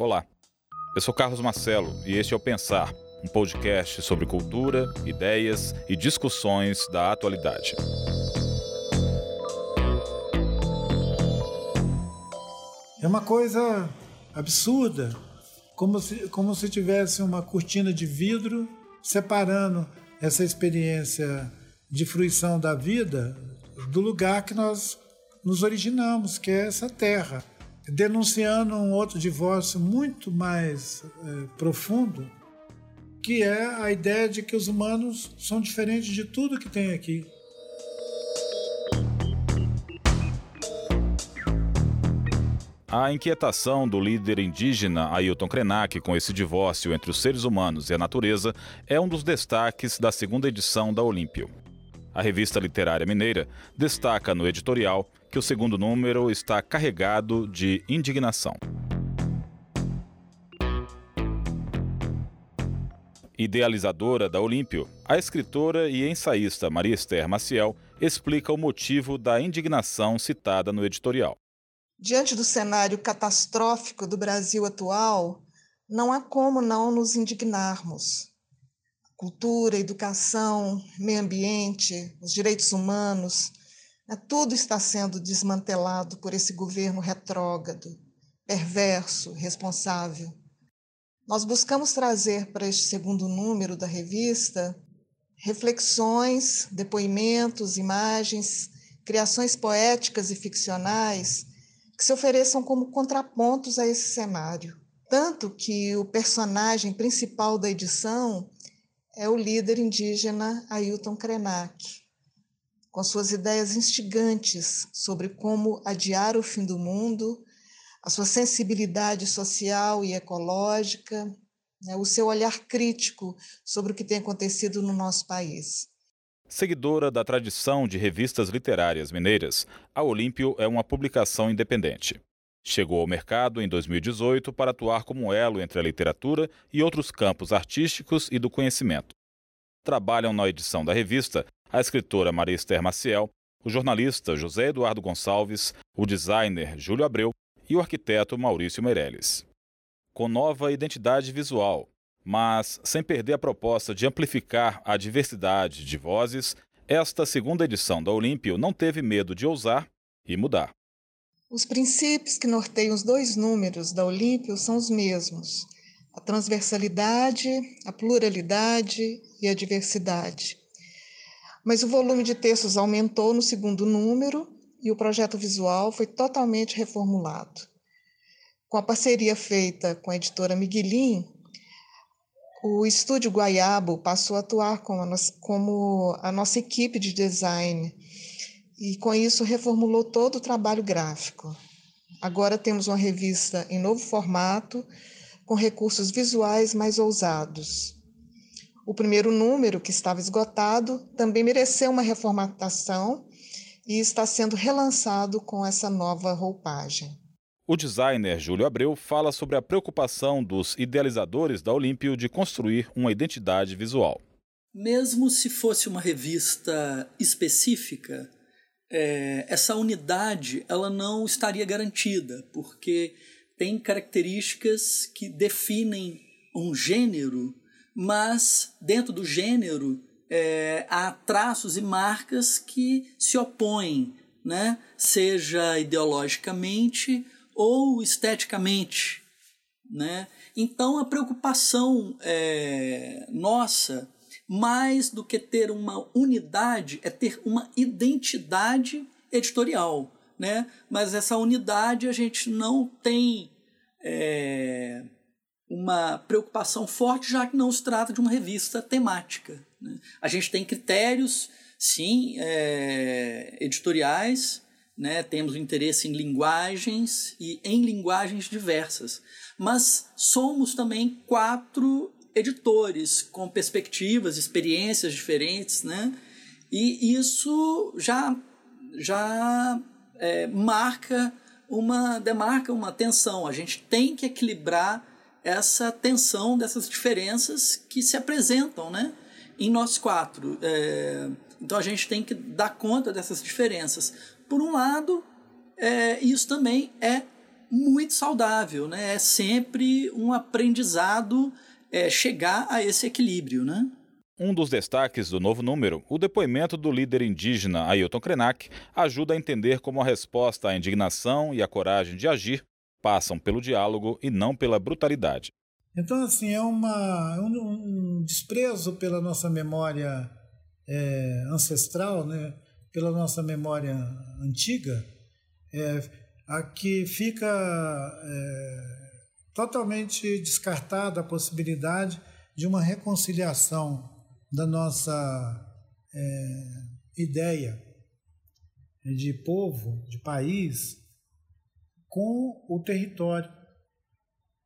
Olá, eu sou Carlos Marcelo e este é o Pensar, um podcast sobre cultura, ideias e discussões da atualidade. É uma coisa absurda, como se, como se tivesse uma cortina de vidro separando essa experiência de fruição da vida do lugar que nós nos originamos, que é essa terra denunciando um outro divórcio muito mais é, profundo, que é a ideia de que os humanos são diferentes de tudo que tem aqui. A inquietação do líder indígena Ailton Krenak com esse divórcio entre os seres humanos e a natureza é um dos destaques da segunda edição da Olímpio. A revista literária mineira destaca no editorial que o segundo número está carregado de indignação. Idealizadora da Olímpio, a escritora e ensaísta Maria Esther Maciel explica o motivo da indignação citada no editorial. Diante do cenário catastrófico do Brasil atual, não há como não nos indignarmos. Cultura, educação, meio ambiente, os direitos humanos, né, tudo está sendo desmantelado por esse governo retrógrado, perverso, responsável. Nós buscamos trazer para este segundo número da revista reflexões, depoimentos, imagens, criações poéticas e ficcionais que se ofereçam como contrapontos a esse cenário. Tanto que o personagem principal da edição é o líder indígena Ailton Krenak com suas ideias instigantes sobre como adiar o fim do mundo, a sua sensibilidade social e ecológica, né, o seu olhar crítico sobre o que tem acontecido no nosso país. Seguidora da tradição de revistas literárias mineiras, a Olímpio é uma publicação independente. Chegou ao mercado em 2018 para atuar como elo entre a literatura e outros campos artísticos e do conhecimento. Trabalham na edição da revista a escritora Maria Esther Maciel, o jornalista José Eduardo Gonçalves, o designer Júlio Abreu e o arquiteto Maurício Meirelles. Com nova identidade visual, mas sem perder a proposta de amplificar a diversidade de vozes, esta segunda edição da Olímpio não teve medo de ousar e mudar. Os princípios que norteiam os dois números da Olímpio são os mesmos: a transversalidade, a pluralidade e a diversidade. Mas o volume de textos aumentou no segundo número e o projeto visual foi totalmente reformulado. Com a parceria feita com a editora Miguelin, o estúdio Guaiabo passou a atuar como a, nossa, como a nossa equipe de design e, com isso, reformulou todo o trabalho gráfico. Agora temos uma revista em novo formato, com recursos visuais mais ousados. O primeiro número, que estava esgotado, também mereceu uma reformatação e está sendo relançado com essa nova roupagem. O designer Júlio Abreu fala sobre a preocupação dos idealizadores da Olímpio de construir uma identidade visual. Mesmo se fosse uma revista específica, é, essa unidade ela não estaria garantida, porque tem características que definem um gênero mas dentro do gênero é, há traços e marcas que se opõem, né? seja ideologicamente ou esteticamente. Né? Então a preocupação é, nossa, mais do que ter uma unidade, é ter uma identidade editorial. Né? Mas essa unidade a gente não tem. É, uma preocupação forte, já que não se trata de uma revista temática. Né? A gente tem critérios, sim, é, editoriais, né? temos interesse em linguagens e em linguagens diversas, mas somos também quatro editores com perspectivas, experiências diferentes, né? e isso já, já é, marca uma demarca uma tensão. A gente tem que equilibrar essa tensão dessas diferenças que se apresentam né, em nós quatro. É, então a gente tem que dar conta dessas diferenças. Por um lado, é, isso também é muito saudável, né? É sempre um aprendizado é, chegar a esse equilíbrio, né? Um dos destaques do novo número, o depoimento do líder indígena Ailton Krenak, ajuda a entender como a resposta à indignação e a coragem de agir passam pelo diálogo e não pela brutalidade. Então, assim, é uma, um, um desprezo pela nossa memória é, ancestral, né? pela nossa memória antiga, é, a que fica é, totalmente descartada a possibilidade de uma reconciliação da nossa é, ideia de povo, de país, com o território.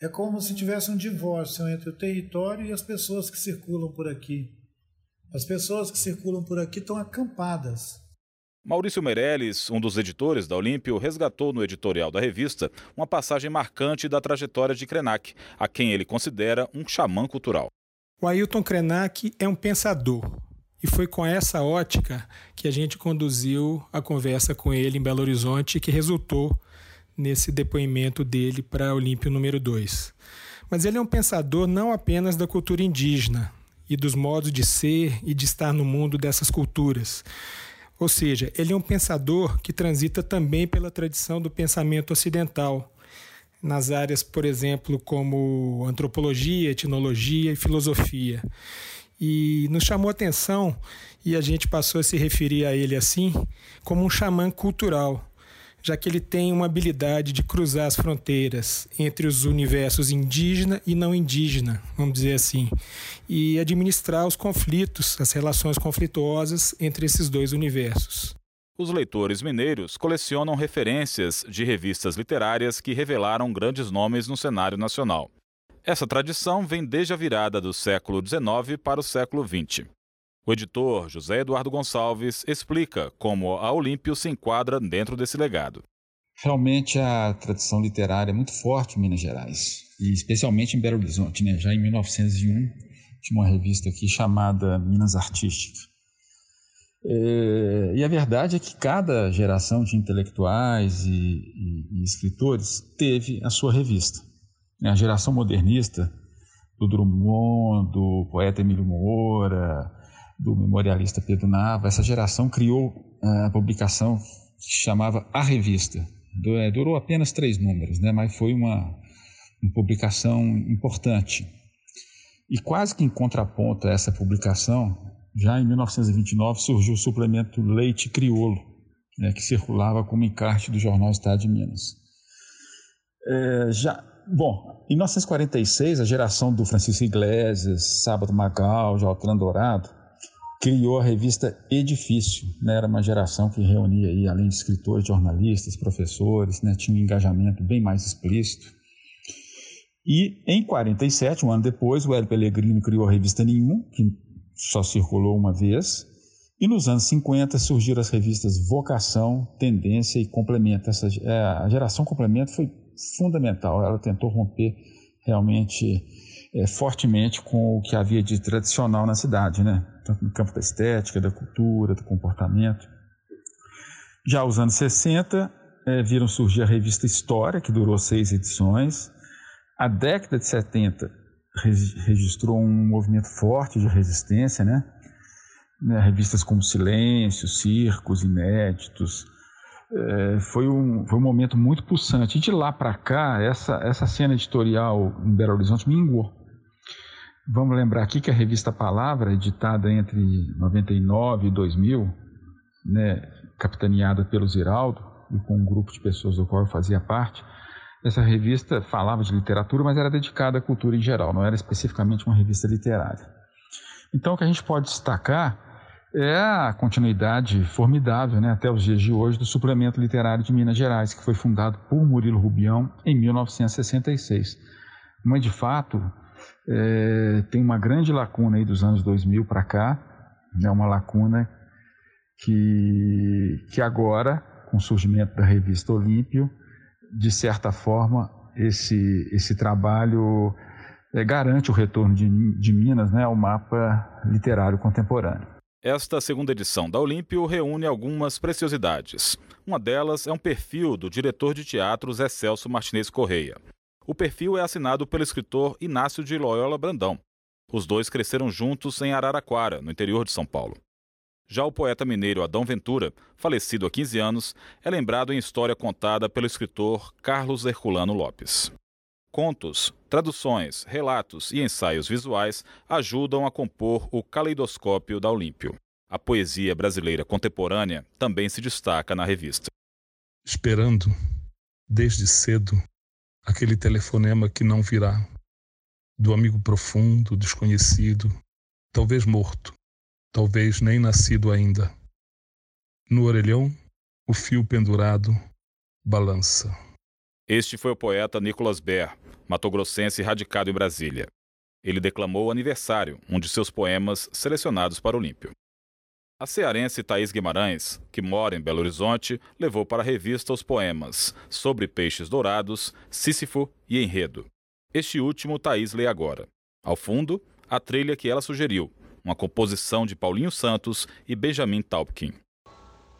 É como se tivesse um divórcio entre o território e as pessoas que circulam por aqui. As pessoas que circulam por aqui estão acampadas. Maurício Meirelles, um dos editores da Olímpio, resgatou no editorial da revista uma passagem marcante da trajetória de Krenak, a quem ele considera um xamã cultural. O Ailton Krenak é um pensador. E foi com essa ótica que a gente conduziu a conversa com ele em Belo Horizonte, que resultou nesse depoimento dele para Olímpio número 2. Mas ele é um pensador não apenas da cultura indígena e dos modos de ser e de estar no mundo dessas culturas. Ou seja, ele é um pensador que transita também pela tradição do pensamento ocidental, nas áreas, por exemplo, como antropologia, etnologia e filosofia. E nos chamou atenção e a gente passou a se referir a ele assim, como um xamã cultural, já que ele tem uma habilidade de cruzar as fronteiras entre os universos indígena e não indígena, vamos dizer assim, e administrar os conflitos, as relações conflituosas entre esses dois universos. Os leitores mineiros colecionam referências de revistas literárias que revelaram grandes nomes no cenário nacional. Essa tradição vem desde a virada do século XIX para o século XX. O editor José Eduardo Gonçalves explica como a Olímpio se enquadra dentro desse legado. Realmente a tradição literária é muito forte em Minas Gerais, e especialmente em Belo Horizonte. Né? Já em 1901 tinha uma revista aqui chamada Minas Artística é, e a verdade é que cada geração de intelectuais e, e, e escritores teve a sua revista. A geração modernista, do Drummond, do poeta Emílio Moura, do memorialista Pedro Nava, essa geração criou é, a publicação que chamava A Revista. É, durou apenas três números, né? mas foi uma, uma publicação importante. E quase que em contraponto a essa publicação, já em 1929 surgiu o suplemento Leite Criolo, né, que circulava como encarte do jornal Estado de Minas. É, já, bom, em 1946, a geração do Francisco Iglesias, Sábado Magal, Jaltran Dourado, criou a revista Edifício. Né, era uma geração que reunia, aí, além de escritores, jornalistas, professores, né, tinha um engajamento bem mais explícito. E em 47, um ano depois, o Hélio Pellegrini criou a revista Nenhum, que só circulou uma vez. E nos anos 50 surgiram as revistas Vocação, Tendência e Complemento. Essa, é, a geração Complemento foi fundamental. Ela tentou romper realmente é, fortemente com o que havia de tradicional na cidade, né? Tanto no campo da estética, da cultura, do comportamento. Já os anos 60 é, viram surgir a revista História, que durou seis edições. A década de 70 registrou um movimento forte de resistência, né? né? Revistas como Silêncio, Circos, Inéditos. É, foi, um, foi um momento muito pulsante. E de lá para cá, essa, essa cena editorial em Belo Horizonte minguou. Vamos lembrar aqui que a revista Palavra, editada entre 99 e 2000, né, capitaneada pelo Ziraldo e com um grupo de pessoas do qual eu fazia parte, essa revista falava de literatura, mas era dedicada à cultura em geral, não era especificamente uma revista literária. Então, o que a gente pode destacar é a continuidade formidável, né, até os dias de hoje, do Suplemento Literário de Minas Gerais, que foi fundado por Murilo Rubião em 1966. Mas, de fato, é, tem uma grande lacuna aí dos anos 2000 para cá, né, uma lacuna que, que agora, com o surgimento da revista Olímpio, de certa forma, esse, esse trabalho é, garante o retorno de, de Minas né, ao mapa literário contemporâneo. Esta segunda edição da Olímpio reúne algumas preciosidades. Uma delas é um perfil do diretor de teatro Zé Celso Martinez Correia. O perfil é assinado pelo escritor Inácio de Loyola Brandão. Os dois cresceram juntos em Araraquara, no interior de São Paulo. Já o poeta mineiro Adão Ventura, falecido há 15 anos, é lembrado em história contada pelo escritor Carlos Herculano Lopes. Contos, traduções, relatos e ensaios visuais ajudam a compor o caleidoscópio da Olímpio. A poesia brasileira contemporânea também se destaca na revista. Esperando, desde cedo, aquele telefonema que não virá, do amigo profundo, desconhecido, talvez morto, talvez nem nascido ainda. No orelhão, o fio pendurado balança. Este foi o poeta Nicolas Ber, matogrossense radicado em Brasília. Ele declamou Aniversário, um de seus poemas selecionados para Olímpio. A cearense Thaís Guimarães, que mora em Belo Horizonte, levou para a revista os poemas Sobre Peixes Dourados, Sísifo e Enredo. Este último Thaís lê agora. Ao fundo, a trilha que ela sugeriu, uma composição de Paulinho Santos e Benjamin Taubkin.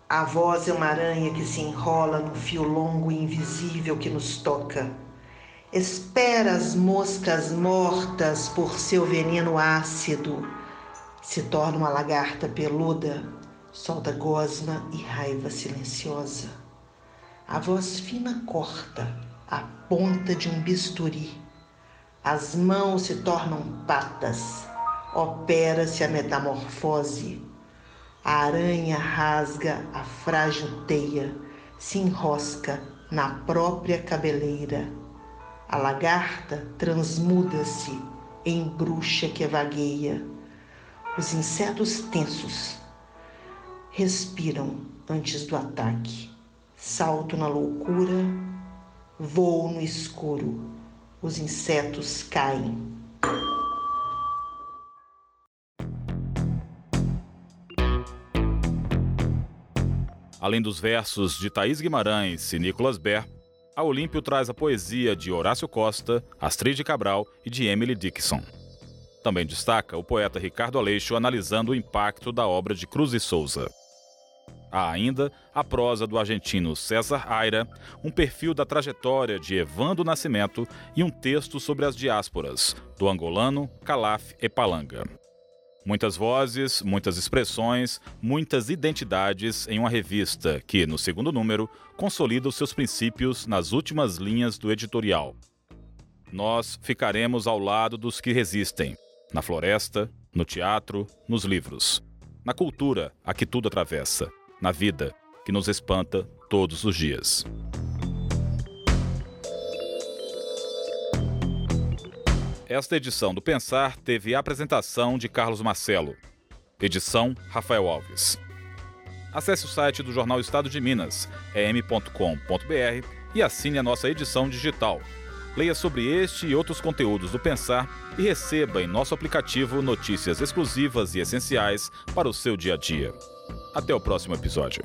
A voz é uma aranha que se enrola no fio longo e invisível que nos toca. Espera as moscas mortas por seu veneno ácido. Se torna uma lagarta peluda, solta gosma e raiva silenciosa. A voz fina corta a ponta de um bisturi. As mãos se tornam patas opera-se a metamorfose. A aranha rasga a frágil teia, se enrosca na própria cabeleira. A lagarta transmuda-se em bruxa que vagueia. Os insetos tensos respiram antes do ataque. Salto na loucura, voo no escuro. Os insetos caem. Além dos versos de Thaís Guimarães e Nicolas Ber, a Olímpio traz a poesia de Horácio Costa, Astrid Cabral e de Emily Dickinson. Também destaca o poeta Ricardo Aleixo analisando o impacto da obra de Cruz e Souza. Há ainda a prosa do argentino César Aira, um perfil da trajetória de Evandro Nascimento e um texto sobre as diásporas, do angolano Calaf e Palanga. Muitas vozes, muitas expressões, muitas identidades em uma revista que, no segundo número, consolida os seus princípios nas últimas linhas do editorial. Nós ficaremos ao lado dos que resistem, na floresta, no teatro, nos livros, na cultura a que tudo atravessa, na vida que nos espanta todos os dias. Esta edição do Pensar teve a apresentação de Carlos Marcelo. Edição Rafael Alves. Acesse o site do Jornal Estado de Minas, em.com.br, e assine a nossa edição digital. Leia sobre este e outros conteúdos do Pensar e receba em nosso aplicativo notícias exclusivas e essenciais para o seu dia a dia. Até o próximo episódio.